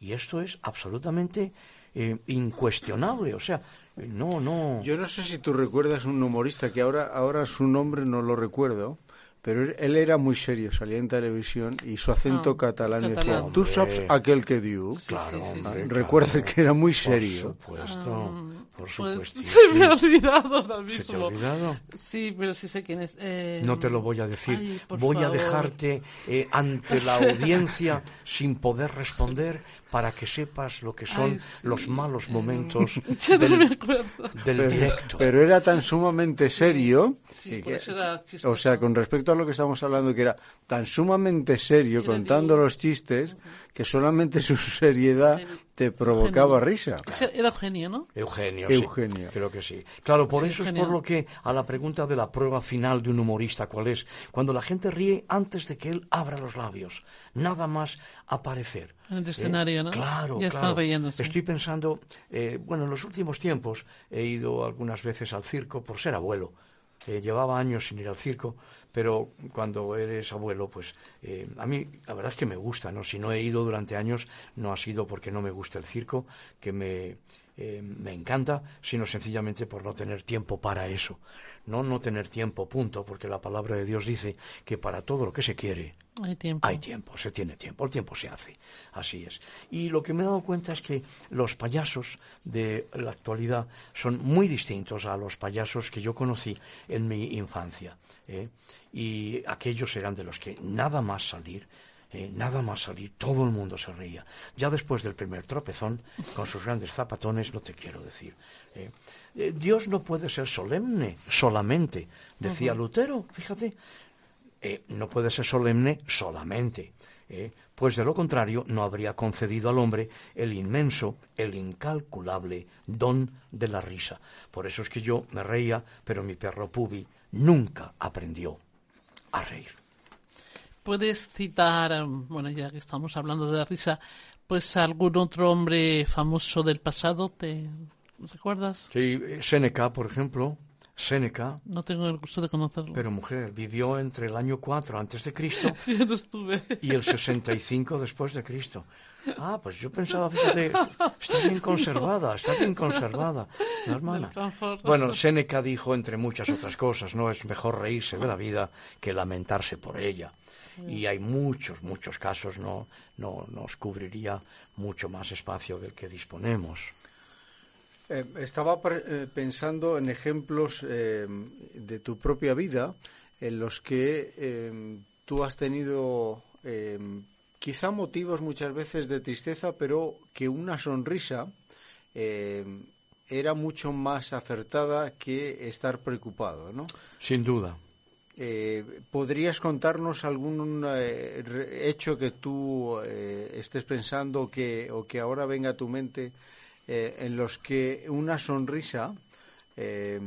Y esto es absolutamente eh, incuestionable. O sea, No, no. Yo no sé si tú recuerdas un humorista que ahora, ahora su nombre no lo recuerdo, pero él- era muy serio, salía en televisión y su acento Ah, catalán decía, catalán. tú sabes Hombre. aquel que dio. Claro, sí, sí, hombre, sí. Recuerda claro. que era muy Por serio. supuesto, por Pues supuesto. <laughs> se me ha olvidado ahora ¿Se te ha mismo. olvidado? Sí, pero sí sé quién es. Eh, No te lo voy a decir. ay, por voy a dejarte eh, ante la <laughs> audiencia sin poder responder para que sepas lo que son Ay, sí. los malos momentos no del, Pero, directo. pero era tan sumamente serio, Sí, que- por que- eso era chistoso. o sea, con respecto a lo que estamos hablando, que era tan sumamente serio Era contando digo- los chistes, que solamente su seriedad te provocaba risa. Era Eugenio, ¿no? Eugenio, Eugenio. sí. Creo que sí. Claro, por Sí, eso es por lo que a la pregunta de la prueba final de un humorista, ¿cuál es? Cuando la gente ríe antes de que él abra los labios. Nada más aparecer. En el escenario, ¿no? Claro, Ya claro. están riéndose. Estoy pensando, eh, bueno, en los últimos tiempos he ido algunas veces al circo por ser abuelo. Eh, llevaba años sin ir al circo, pero cuando eres abuelo, pues eh, a mí la verdad es que me gusta, ¿no? Si no he ido durante años, no ha sido porque no me gusta el circo, que me, eh, me encanta, sino sencillamente por no tener tiempo para eso. No no tener tiempo, punto, porque la palabra de Dios dice que para todo lo que se quiere, Hay tiempo. hay tiempo, se tiene tiempo, el tiempo se hace, así es. Y lo que me he dado cuenta es que los payasos de la actualidad son muy distintos a los payasos que yo conocí en mi infancia. ¿Eh? Y aquellos eran de los que nada más salir, eh, nada más salir, todo el mundo se reía. Ya después del primer tropezón, con sus grandes zapatones, no te quiero decir. ¿eh? Eh, Dios no puede ser solemne solamente, decía Lutero, fíjate no puede ser solemne solamente, pues de lo contrario no habría concedido al hombre el inmenso, el incalculable don de la risa. Por eso es que yo me reía, pero mi perro Pubi nunca aprendió a reír. ¿Puedes citar, um, bueno, ya que estamos hablando de la risa, pues algún otro hombre famoso del pasado? ¿Te recuerdas? Sí, Séneca, por ejemplo, Séneca, No tengo el gusto de conocerlo. pero mujer, vivió entre el año 4 antes de Cristo <laughs> Yo no estuve. y el 65 después de Cristo. Ah, pues yo pensaba, fíjate, está bien conservada, está bien conservada, la hermana. Bueno, Séneca dijo, entre muchas otras cosas, no es mejor reírse de la vida que lamentarse por ella. Y hay muchos, muchos casos, no, no nos cubriría mucho más espacio del que disponemos. Eh, estaba pre- eh, pensando en ejemplos eh, de tu propia vida en los que eh, tú has tenido eh, quizá motivos muchas veces de tristeza, pero que una sonrisa eh, era mucho más acertada que estar preocupado, ¿no? Sin duda. Eh, ¿Podrías contarnos algún eh, hecho que tú eh, estés pensando o que, o que ahora venga a tu mente en los que una sonrisa eh,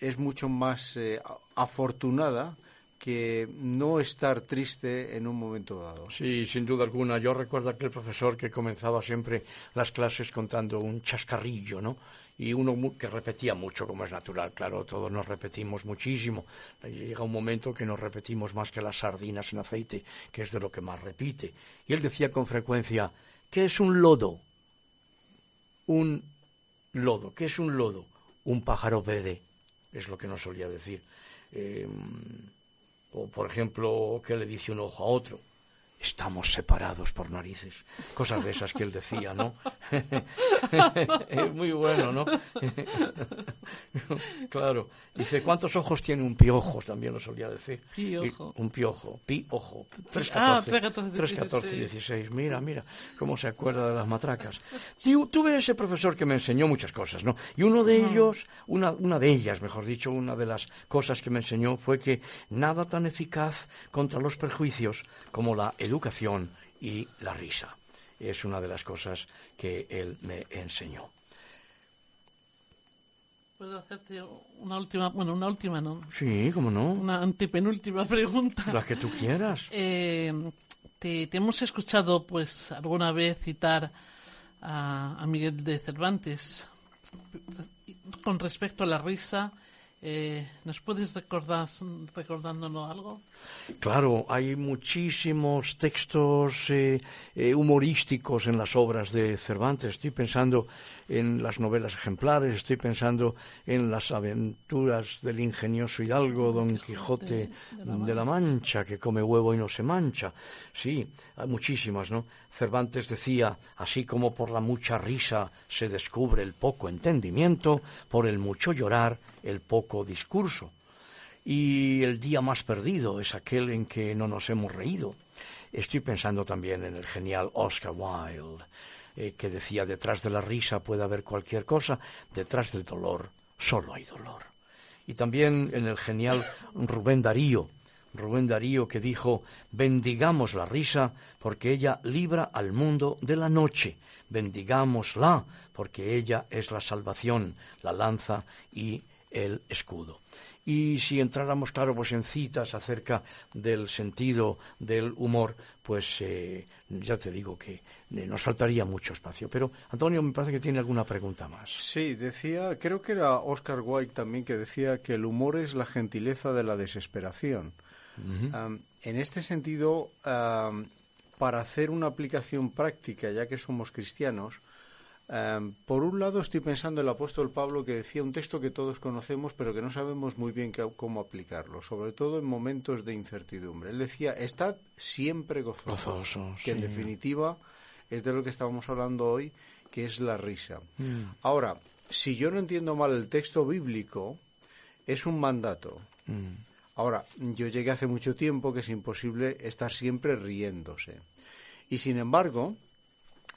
es mucho más eh, afortunada que no estar triste en un momento dado? Sí, sin duda alguna. Yo recuerdo aquel profesor que comenzaba siempre las clases contando un chascarrillo, ¿no? Y uno que repetía mucho, como es natural, claro, todos nos repetimos muchísimo. Llega un momento que nos repetimos más que las sardinas en aceite, que es de lo que más repite. Y él decía con frecuencia, ¿qué es un lodo? Un lodo. ¿Qué es un lodo? Un pájaro verde, es lo que nos solía decir. Eh, o, por ejemplo, ¿qué le dice un ojo a otro? Estamos separados por narices. Cosas de esas que él decía, ¿no? <laughs> es muy bueno, ¿no? <laughs> claro. Dice, ¿cuántos ojos tiene un piojo? También lo solía decir. Piojo. Un piojo. Piojo. 3, Ah, 14, 3, 3, 14, 16. Mira, mira, cómo se acuerda de las matracas. Tuve ese profesor que me enseñó muchas cosas, ¿no? Y uno de ellos, una, una de ellas, mejor dicho, una de las cosas que me enseñó fue que nada tan eficaz contra los prejuicios como la educación y la risa. Es una de las cosas que él me enseñó. ¿Puedo hacerte una última, bueno, una última, no, Sí, cómo no. una antepenúltima pregunta? La que tú quieras. <laughs> Eh, te, te hemos escuchado, pues, alguna vez citar a, a Miguel de Cervantes con respecto a la risa. Eh, ¿Nos puedes recordar, recordándonos algo? Claro, hay muchísimos textos eh, eh, humorísticos en las obras de Cervantes. Estoy pensando en las novelas ejemplares, estoy pensando en las aventuras del ingenioso hidalgo Don Quijote de la Mancha, que come huevo y no se mancha. Sí, hay muchísimas, ¿no? Cervantes decía, así como por la mucha risa se descubre el poco entendimiento, por el mucho llorar el poco discurso y el día más perdido es aquel en que no nos hemos reído. Estoy pensando también en el genial Oscar Wilde, eh, que decía, detrás de la risa puede haber cualquier cosa, detrás del dolor solo hay dolor. Y también en el genial Rubén Darío, Rubén Darío que dijo, bendigamos la risa porque ella libra al mundo de la noche, bendigámosla porque ella es la salvación, la lanza y el escudo. Y si entráramos, claro, pues en citas acerca del sentido del humor, pues eh, ya te digo que eh, nos faltaría mucho espacio. Pero Antonio me parece que tiene alguna pregunta más. Sí, decía, creo que era Oscar Wilde también que decía que el humor es la gentileza de la desesperación. en este sentido, para hacer una aplicación práctica, ya que somos cristianos, Em, por un lado estoy pensando en el apóstol Pablo que decía un texto que todos conocemos pero que no sabemos muy bien cómo aplicarlo, sobre todo en momentos de incertidumbre. Él decía, estad siempre gozosos, que en definitiva es de lo que estábamos hablando hoy, que es la risa. Mm. Ahora, si yo no entiendo mal el texto bíblico, es un mandato. Mm. Ahora, yo llegué hace mucho tiempo que es imposible estar siempre riéndose. Y sin embargo,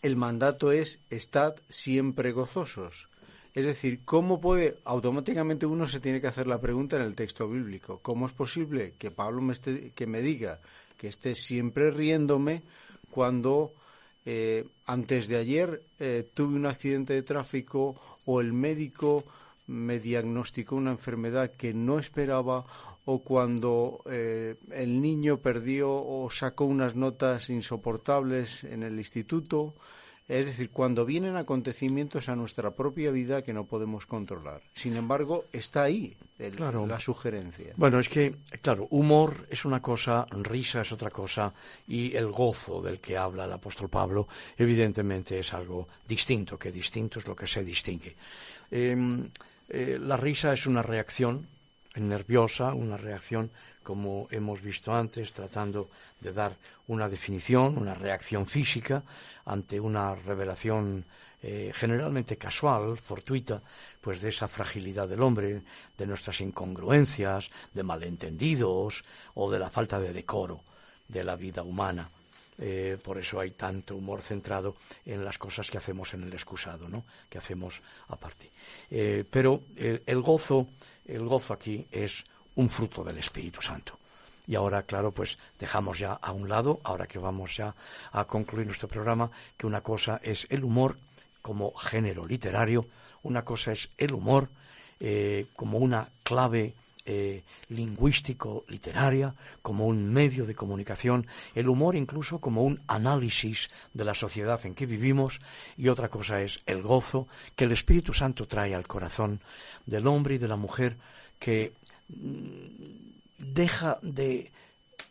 el mandato es estad siempre gozosos. Es decir, ¿cómo puede, automáticamente uno se tiene que hacer la pregunta en el texto bíblico, ¿cómo es posible que Pablo me, esté, que me diga que esté siempre riéndome cuando eh, antes de ayer eh, tuve un accidente de tráfico o el médico me diagnosticó una enfermedad que no esperaba o cuando eh, el niño perdió o sacó unas notas insoportables en el instituto. Es decir, cuando vienen acontecimientos a nuestra propia vida que no podemos controlar. Sin embargo, está ahí la sugerencia. Bueno, es que, claro, humor es una cosa, risa es otra cosa, y el gozo del que habla el apóstol Pablo, evidentemente es algo distinto, que distinto es lo que se distingue. Em, eh, la risa es una reacción nerviosa, una reacción, como hemos visto antes, tratando de dar una definición, una reacción física ante una revelación eh, generalmente casual, fortuita, pues de esa fragilidad del hombre, de nuestras incongruencias, de malentendidos o de la falta de decoro de la vida humana. Eh, por eso hay tanto humor centrado en las cosas que hacemos en el excusado, ¿no? que hacemos aparte. Eh, pero el gozo el gozo aquí es un fruto del Espíritu Santo. Y ahora, claro, pues dejamos ya a un lado, ahora que vamos ya a concluir nuestro programa, que una cosa es el humor como género literario, una cosa es el humor eh, como una clave eh, lingüístico-literaria, como un medio de comunicación, el humor incluso como un análisis de la sociedad en que vivimos, y otra cosa es el gozo que el Espíritu Santo trae al corazón del hombre y de la mujer que mm, deja de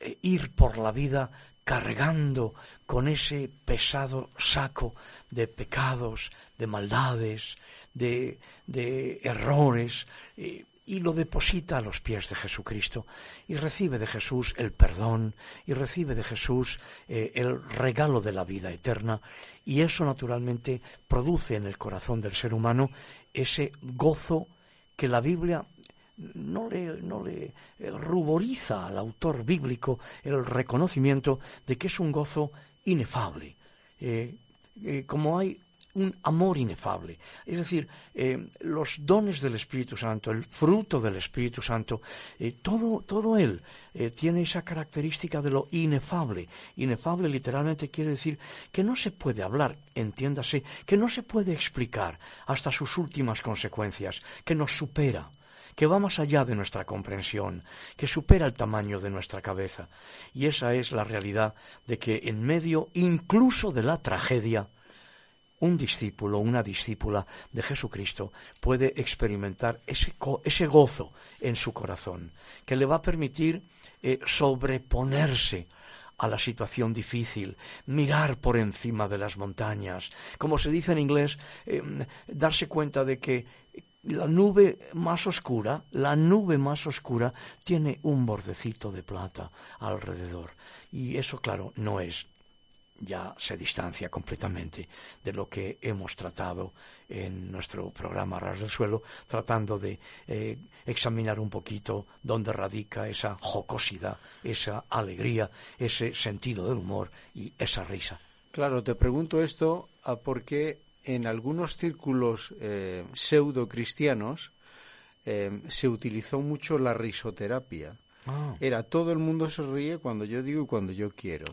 eh, ir por la vida cargando con ese pesado saco de pecados, de maldades, de, errores, eh, y lo deposita a los pies de Jesucristo y recibe de Jesús el perdón y recibe de Jesús eh, el regalo de la vida eterna y eso naturalmente produce en el corazón del ser humano ese gozo que la Biblia no le, no le eh, ruboriza al autor bíblico el reconocimiento de que es un gozo inefable. Eh, como hay un amor inefable. Es decir, eh, los dones del Espíritu Santo, el fruto del Espíritu Santo, eh, todo, todo él eh, tiene esa característica de lo inefable. Inefable literalmente quiere decir que no se puede hablar, entiéndase, que no se puede explicar hasta sus últimas consecuencias, que nos supera que va más allá de nuestra comprensión, que supera el tamaño de nuestra cabeza. Y esa es la realidad de que en medio incluso de la tragedia, un discípulo, una discípula de Jesucristo puede experimentar ese, ese gozo en su corazón, que le va a permitir eh, sobreponerse a la situación difícil, mirar por encima de las montañas, como se dice en inglés, eh, darse cuenta de que la nube más oscura, la nube más oscura tiene un bordecito de plata alrededor. Y eso, claro, no es ya se distancia completamente de lo que hemos tratado en nuestro programa Ras del Suelo, tratando de eh, examinar un poquito dónde radica esa jocosidad, esa alegría, ese sentido del humor y esa risa. Claro, te pregunto esto porque en algunos círculos eh, pseudo cristianos eh, se utilizó mucho la risoterapia Ah. Era todo el mundo se ríe cuando yo digo y cuando yo quiero.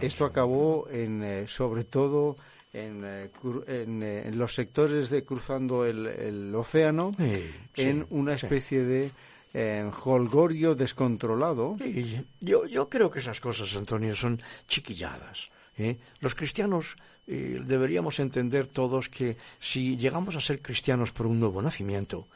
esto, acabó en, eh, sobre todo en, eh, eh, en, los sectores de cruzando el, océano, en una especie de holgorio descontrolado. Yo, yo creo que esas cosas, Antonio, son chiquilladas. Los cristianos deberíamos entender todos que si llegamos a ser cristianos por un nuevo nacimiento,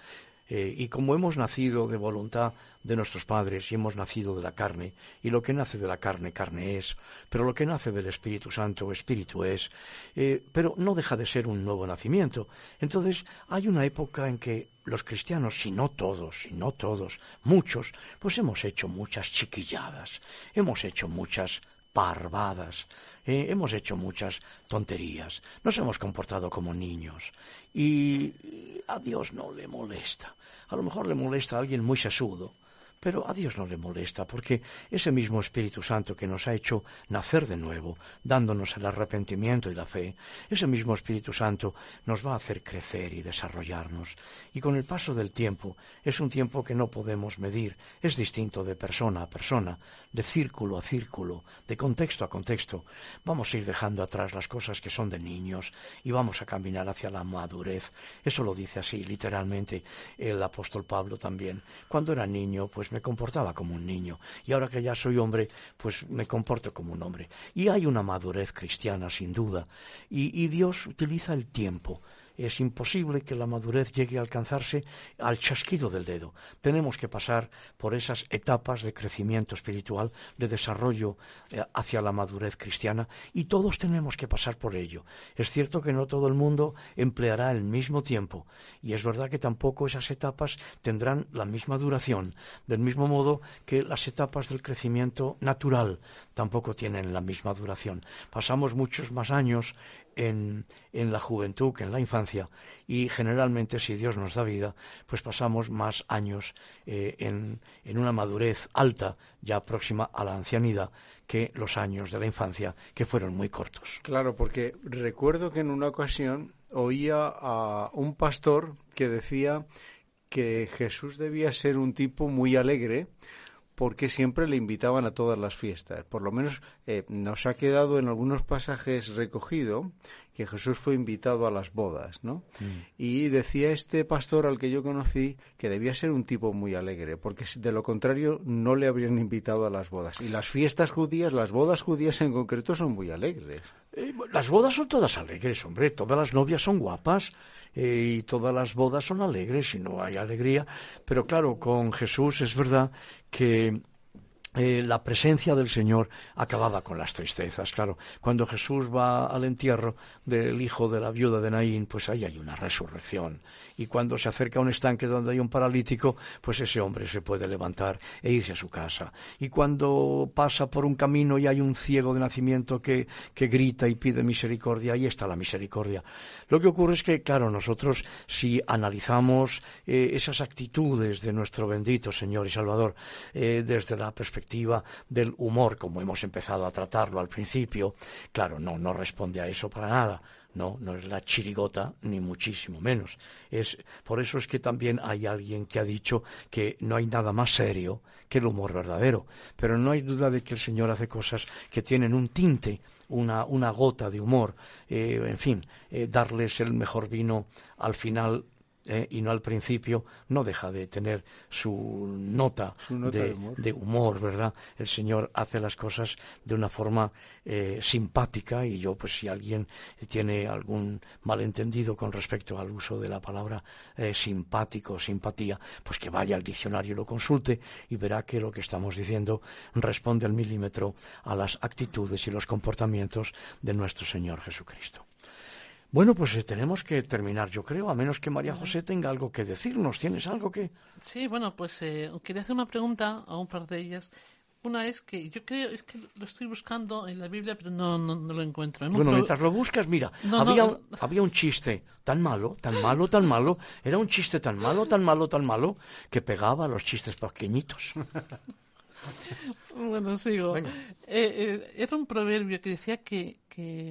eh, y como hemos nacido de voluntad de nuestros padres y hemos nacido de la carne, y lo que nace de la carne, carne es, pero lo que nace del Espíritu Santo, Espíritu es, eh, pero no deja de ser un nuevo nacimiento. Entonces hay una época en que los cristianos, si no todos, si no todos, muchos, pues hemos hecho muchas chiquilladas, hemos hecho muchas parvadas, eh, hemos hecho muchas tonterías, nos hemos comportado como niños. Y, a Dios no le molesta. A lo mejor le molesta a alguien muy sesudo, pero a Dios no le molesta, porque ese mismo Espíritu Santo que nos ha hecho nacer de nuevo, dándonos el arrepentimiento y la fe, ese mismo Espíritu Santo nos va a hacer crecer y desarrollarnos. Y con el paso del tiempo, es un tiempo que no podemos medir, es distinto de persona a persona, de círculo a círculo, de contexto a contexto. Vamos a ir dejando atrás las cosas que son de niños y vamos a caminar hacia la madurez. Eso lo dice así literalmente el apóstol Pablo también. Cuando era niño, pues me comportaba como un niño y ahora que ya soy hombre, pues me comporto como un hombre. Y hay una madurez cristiana, sin duda, y, Dios utiliza el tiempo es imposible que la madurez llegue a alcanzarse al chasquido del dedo. Tenemos que pasar por esas etapas de crecimiento espiritual, de desarrollo eh, hacia la madurez cristiana, y todos tenemos que pasar por ello. Es cierto que no todo el mundo empleará el mismo tiempo, y es verdad que tampoco esas etapas tendrán la misma duración, del mismo modo que las etapas del crecimiento natural tampoco tienen la misma duración. Pasamos muchos más años en, en, la juventud que en la infancia y generalmente si Dios nos da vida pues pasamos más años eh, en, en, una madurez alta ya próxima a la ancianidad que los años de la infancia que fueron muy cortos. Claro, porque recuerdo que en una ocasión oía a un pastor que decía que Jesús debía ser un tipo muy alegre porque siempre le invitaban a todas las fiestas. Por lo menos eh, nos ha quedado en algunos pasajes recogido que Jesús fue invitado a las bodas, ¿no? Mm. Y decía este pastor al que yo conocí que debía ser un tipo muy alegre, porque de lo contrario no le habrían invitado a las bodas. Y las fiestas judías, las bodas judías en concreto, son muy alegres. Eh, las bodas son todas alegres, hombre. Todas las novias son guapas eh, y todas las bodas son alegres y no hay alegría. Pero claro, con Jesús es verdad que eh, la presencia del Señor acababa con las tristezas. Claro, cuando Jesús va al entierro del hijo de la viuda de Naín, pues ahí hay una resurrección. Y cuando se acerca a un estanque donde hay un paralítico, pues ese hombre se puede levantar e irse a su casa. Y cuando pasa por un camino y hay un ciego de nacimiento que, que grita y pide misericordia, ahí está la misericordia. Lo que ocurre es que, claro, nosotros si analizamos eh, esas actitudes de nuestro bendito Señor y Salvador eh, desde la perspectiva del humor, como hemos empezado a tratarlo al principio, claro, no, no responde a eso para nada. No, no es la chirigota, ni muchísimo menos. Es, por eso es que también hay alguien que ha dicho que no hay nada más serio que el humor verdadero. Pero no hay duda de que el Señor hace cosas que tienen un tinte, una, una gota de humor. Eh, en fin, eh, darles el mejor vino al final ¿eh? y no al principio, no deja de tener su nota, de, humor. ¿verdad? El Señor hace las cosas de una forma eh, simpática y yo, pues si alguien tiene algún malentendido con respecto al uso de la palabra eh, simpático, simpatía, pues que vaya al diccionario y lo consulte y verá que lo que estamos diciendo responde al milímetro a las actitudes y los comportamientos de nuestro Señor Jesucristo. Bueno, pues eh, tenemos que terminar, yo creo, a menos que María José tenga algo que decirnos. ¿Tienes algo que...? Sí, bueno, pues eh, quería hacer una pregunta a un par de ellas. Una es que yo creo, es que lo estoy buscando en la Biblia, pero no, no, lo encuentro. bueno, mientras lo buscas, mira, había, había un chiste tan malo, tan malo, tan malo, era un chiste tan malo, tan malo, tan malo, que pegaba a los chistes pequeñitos. <laughs> Bueno, sigo. Eh, eh, era un proverbio que decía que,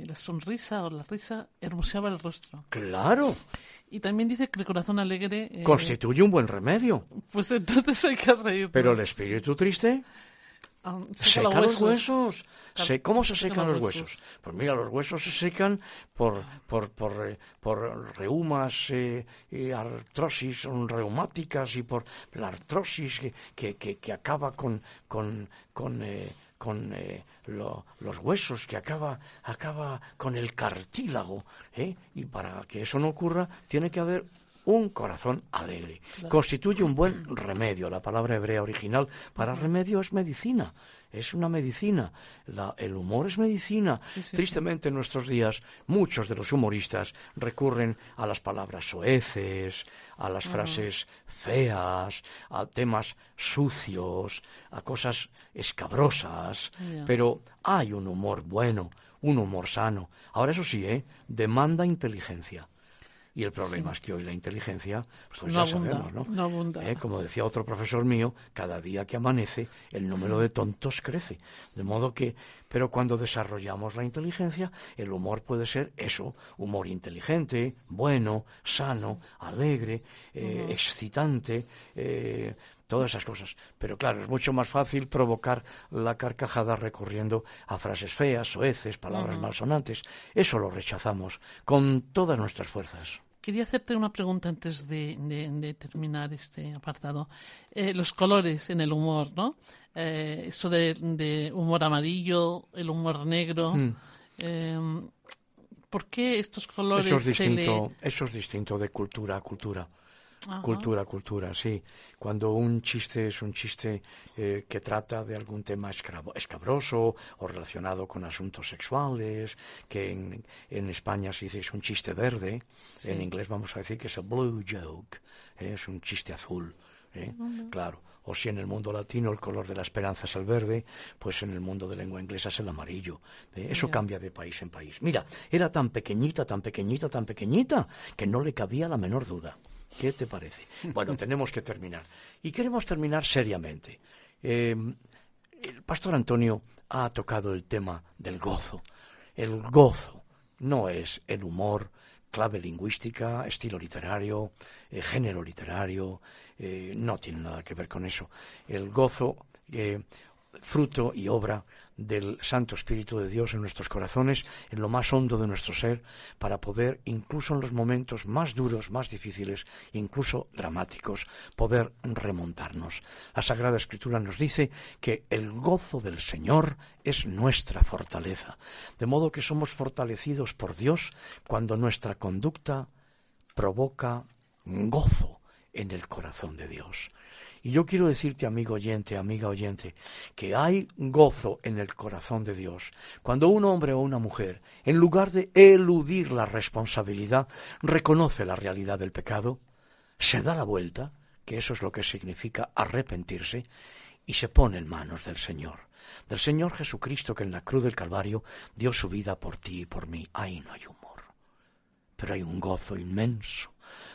la sonrisa o la risa hermoseaba el rostro. Claro. Y también dice que el corazón alegre... Eh, Constituye un buen remedio. Pues entonces hay que reír. Pero el espíritu triste... Ah, seca, los huesos. ¿Cómo se secan los huesos? Pues mira, los huesos se secan por, por, por, eh, por reumas eh, y artrosis son reumáticas y por la artrosis que, que, que acaba con, con, con, eh, con los huesos, que acaba, acaba con el cartílago. Y para que eso no ocurra, tiene que haber un corazón alegre. Constituye un buen remedio. La palabra hebrea original para remedio es medicina. Es una medicina. el humor es medicina. Tristemente en nuestros días muchos de los humoristas recurren a las palabras soeces, a las frases feas, a temas sucios, a cosas escabrosas. Pero hay un humor bueno, un humor sano. Ahora eso sí, ¿eh? demanda inteligencia. Y el problema es que hoy la inteligencia, pues ya sabemos, ¿no? Eh, como decía otro profesor mío, cada día que amanece el número de tontos crece. De modo que, pero cuando desarrollamos la inteligencia, el humor puede ser eso, humor inteligente, bueno, sano, alegre, eh, excitante, eh, todas esas cosas. Pero claro, es mucho más fácil provocar la carcajada recurriendo a frases feas, soeces, palabras malsonantes. Eso lo rechazamos con todas nuestras fuerzas. Quería hacerte una pregunta antes de, terminar este apartado. Eh, los colores en el humor, ¿no? Eh, eso de, humor amarillo, el humor negro. Mm. Em, ¿Por qué estos colores? Eso es distinto, eso es distinto de cultura a cultura. Cultura, cultura, sí. Cuando un chiste es un chiste eh, que trata de algún tema escabroso o relacionado con asuntos sexuales, que en, en España se dice es un chiste verde, en inglés vamos a decir que es a blue joke, eh, es un chiste azul. ¿eh? Claro. O si en el mundo latino el color de la esperanza es el verde, pues en el mundo de lengua inglesa es el amarillo. Eso cambia de país en país. Mira, era tan pequeñita, tan pequeñita, tan pequeñita, que no le cabía la menor duda. ¿Qué te parece? Bueno, tenemos que terminar. Y queremos terminar seriamente. Eh, el pastor Antonio ha tocado el tema del gozo. El gozo no es el humor, clave lingüística, estilo literario, eh, género literario, eh, no tiene nada que ver con eso. El gozo, fruto y obra del Santo Espíritu de Dios en nuestros corazones, en lo más hondo de nuestro ser, para poder, incluso en los momentos más duros, más difíciles, incluso dramáticos, poder remontarnos. La Sagrada Escritura nos dice que el gozo del Señor es nuestra fortaleza, de modo que somos fortalecidos por Dios cuando nuestra conducta provoca gozo en el corazón de Dios. Y yo quiero decirte, amigo oyente, amiga oyente, que hay gozo en el corazón de Dios cuando un hombre o una mujer, en lugar de eludir la responsabilidad, reconoce la realidad del pecado, se da la vuelta, que eso es lo que significa arrepentirse, y se pone en manos del Señor, del Señor Jesucristo que en la cruz del Calvario dio su vida por ti y por mí. Ahí no hay humor, pero hay un gozo inmenso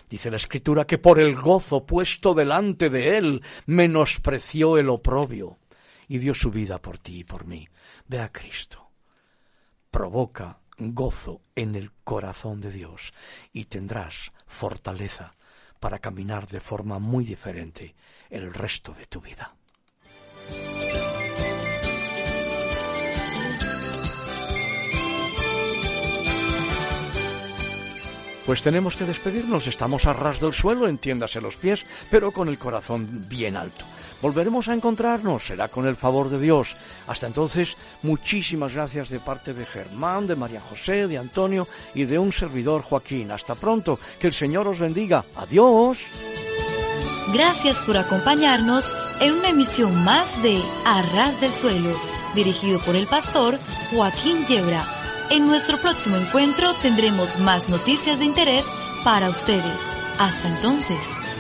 Dice la Escritura que por el gozo puesto delante de él menospreció el oprobio y dio su vida por ti y por mí. Ve a Cristo. Provoca gozo en el corazón de Dios y tendrás fortaleza para caminar de forma muy diferente el resto de tu vida. Pues tenemos que despedirnos, estamos a ras del suelo, entiéndase los pies, pero con el corazón bien alto. Volveremos a encontrarnos, será con el favor de Dios. Hasta entonces, muchísimas gracias de parte de Germán, de María José, de Antonio y de un servidor Joaquín. Hasta pronto, que el Señor os bendiga. Adiós. Gracias por acompañarnos en una emisión más de Arras del Suelo, dirigido por el pastor Joaquín Yebra. En nuestro próximo encuentro tendremos más noticias de interés para ustedes. Hasta entonces.